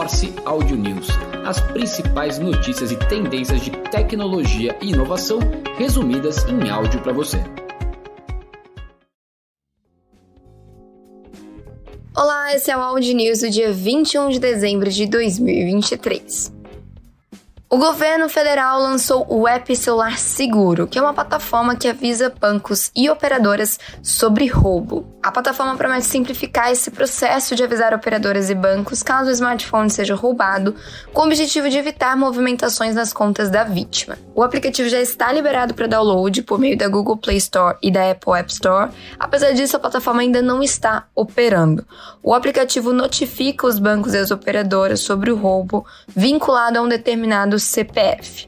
Morse Audio News, as principais notícias e tendências de tecnologia e inovação resumidas em áudio para você. Olá, esse é o Audio News do dia 21 de dezembro de 2023. O governo federal lançou o App Celular Seguro, que é uma plataforma que avisa bancos e operadoras sobre roubo. A plataforma promete simplificar esse processo de avisar operadoras e bancos caso o smartphone seja roubado, com o objetivo de evitar movimentações nas contas da vítima. O aplicativo já está liberado para download por meio da Google Play Store e da Apple App Store. Apesar disso, a plataforma ainda não está operando. O aplicativo notifica os bancos e as operadoras sobre o roubo vinculado a um determinado CPF.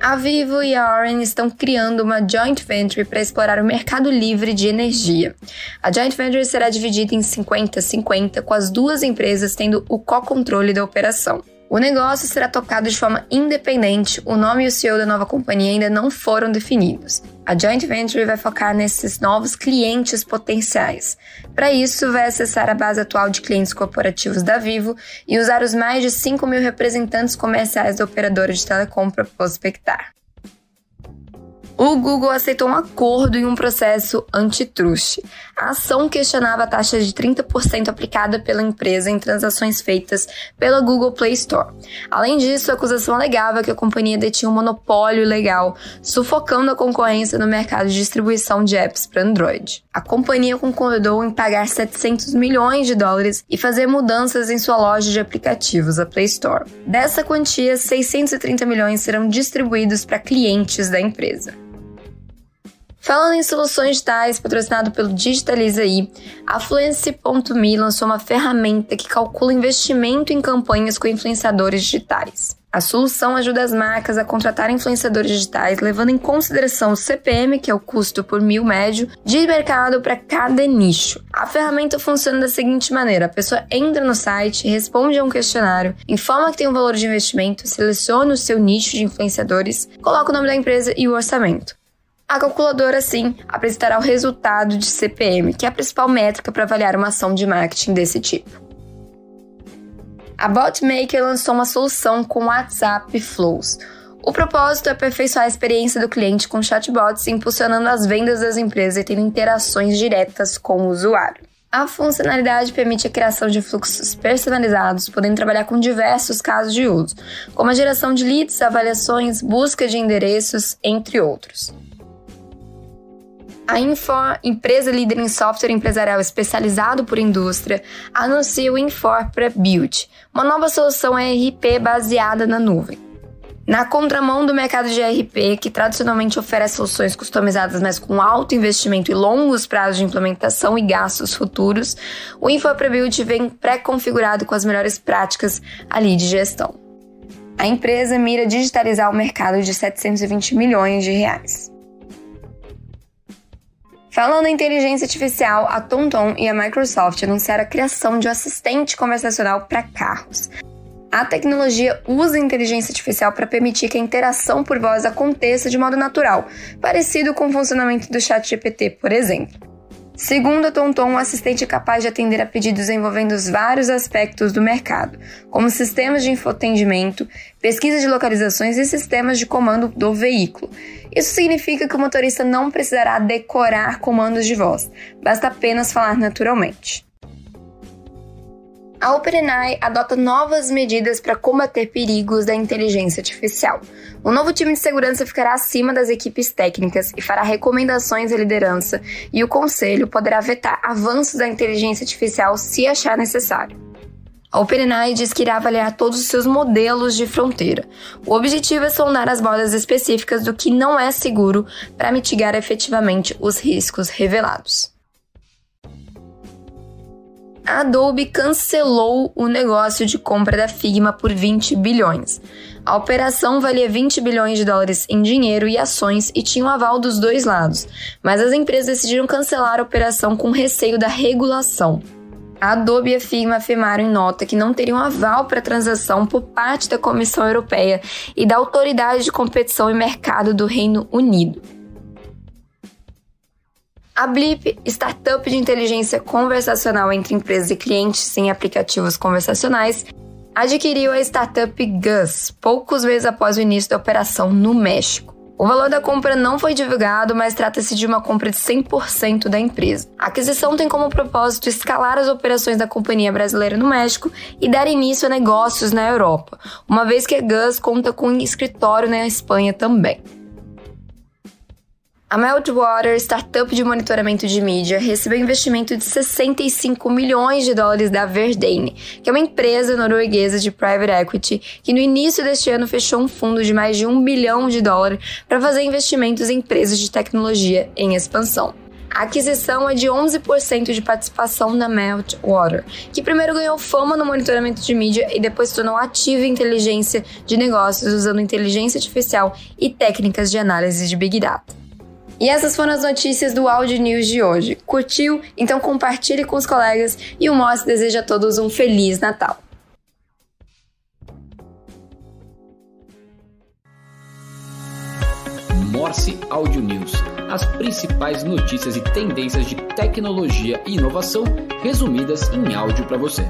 A Vivo e a Orange estão criando uma joint venture para explorar o mercado livre de energia. A joint venture será dividida em 50-50, com as duas empresas tendo o co-controle da operação. O negócio será tocado de forma independente, o nome e o CEO da nova companhia ainda não foram definidos. A joint venture vai focar nesses novos clientes potenciais. Para isso, vai acessar a base atual de clientes corporativos da Vivo e usar os mais de 5 mil representantes comerciais da operadora de telecom para prospectar. O Google aceitou um acordo em um processo antitruste. A ação questionava a taxa de 30% aplicada pela empresa em transações feitas pela Google Play Store. Além disso, a acusação alegava que a companhia detinha um monopólio legal, sufocando a concorrência no mercado de distribuição de apps para Android. A companhia concordou em pagar 700 milhões de dólares e fazer mudanças em sua loja de aplicativos, a Play Store. Dessa quantia, 630 milhões serão distribuídos para clientes da empresa. Falando em soluções digitais, patrocinado pelo Digitaliza.i, a Fluency.me lançou uma ferramenta que calcula investimento em campanhas com influenciadores digitais. A solução ajuda as marcas a contratar influenciadores digitais, levando em consideração o CPM, que é o custo por mil médio, de mercado para cada nicho. A ferramenta funciona da seguinte maneira: a pessoa entra no site, responde a um questionário, informa que tem um valor de investimento, seleciona o seu nicho de influenciadores, coloca o nome da empresa e o orçamento. A calculadora, sim, apresentará o resultado de CPM, que é a principal métrica para avaliar uma ação de marketing desse tipo. A Botmaker lançou uma solução com WhatsApp Flows. O propósito é aperfeiçoar a experiência do cliente com chatbots, impulsionando as vendas das empresas e tendo interações diretas com o usuário. A funcionalidade permite a criação de fluxos personalizados, podendo trabalhar com diversos casos de uso, como a geração de leads, avaliações, busca de endereços, entre outros. A Infor, empresa líder em software empresarial especializado por indústria, anuncia o Infor Pre-Build, uma nova solução ERP baseada na nuvem. Na contramão do mercado de ERP, que tradicionalmente oferece soluções customizadas, mas com alto investimento e longos prazos de implementação e gastos futuros, o Infor Pre-Build vem pré-configurado com as melhores práticas ali de gestão. A empresa mira digitalizar o mercado de 720 milhões de reais. Falando em inteligência artificial, a TomTom e a Microsoft anunciaram a criação de um assistente conversacional para carros. A tecnologia usa inteligência artificial para permitir que a interação por voz aconteça de modo natural, parecido com o funcionamento do ChatGPT, por exemplo. Segundo a TomTom, o assistente é capaz de atender a pedidos envolvendo vários aspectos do mercado, como sistemas de infoatendimento, pesquisa de localizações e sistemas de comando do veículo. Isso significa que o motorista não precisará decorar comandos de voz, basta apenas falar naturalmente a OpenAI adota novas medidas para combater perigos da inteligência artificial. O novo time de segurança ficará acima das equipes técnicas e fará recomendações à liderança, e o conselho poderá vetar avanços da inteligência artificial se achar necessário. A OpenAI diz que irá avaliar todos os seus modelos de fronteira. O objetivo é sondar as bordas específicas do que não é seguro para mitigar efetivamente os riscos revelados a Adobe cancelou o negócio de compra da Figma por 20 bilhões. A operação valia 20 bilhões de dólares em dinheiro e ações e tinha o um aval dos dois lados, mas as empresas decidiram cancelar a operação com receio da regulação. A Adobe e a Figma afirmaram em nota que não teriam aval para a transação por parte da Comissão Europeia e da Autoridade de Competição e Mercado do Reino Unido. A Blip, startup de inteligência conversacional entre empresas e clientes em aplicativos conversacionais, adquiriu a startup Gus poucos meses após o início da operação no México. O valor da compra não foi divulgado, mas trata-se de uma compra de 100% da empresa. A aquisição tem como propósito escalar as operações da companhia brasileira no México e dar início a negócios na Europa, uma vez que a Gus conta com um escritório na Espanha também. A Meltwater, startup de monitoramento de mídia, recebeu investimento de 65 milhões de dólares da Verdane, que é uma empresa norueguesa de private equity que no início deste ano fechou um fundo de mais de um bilhão de dólares para fazer investimentos em empresas de tecnologia em expansão. A aquisição é de 11% de participação na Meltwater, que primeiro ganhou fama no monitoramento de mídia e depois se tornou ativa em inteligência de negócios usando inteligência artificial e técnicas de análise de Big Data. E essas foram as notícias do Audio News de hoje. Curtiu? Então compartilhe com os colegas e o Moss deseja a todos um Feliz Natal. Morse Audio News. As principais notícias e tendências de tecnologia e inovação resumidas em áudio para você.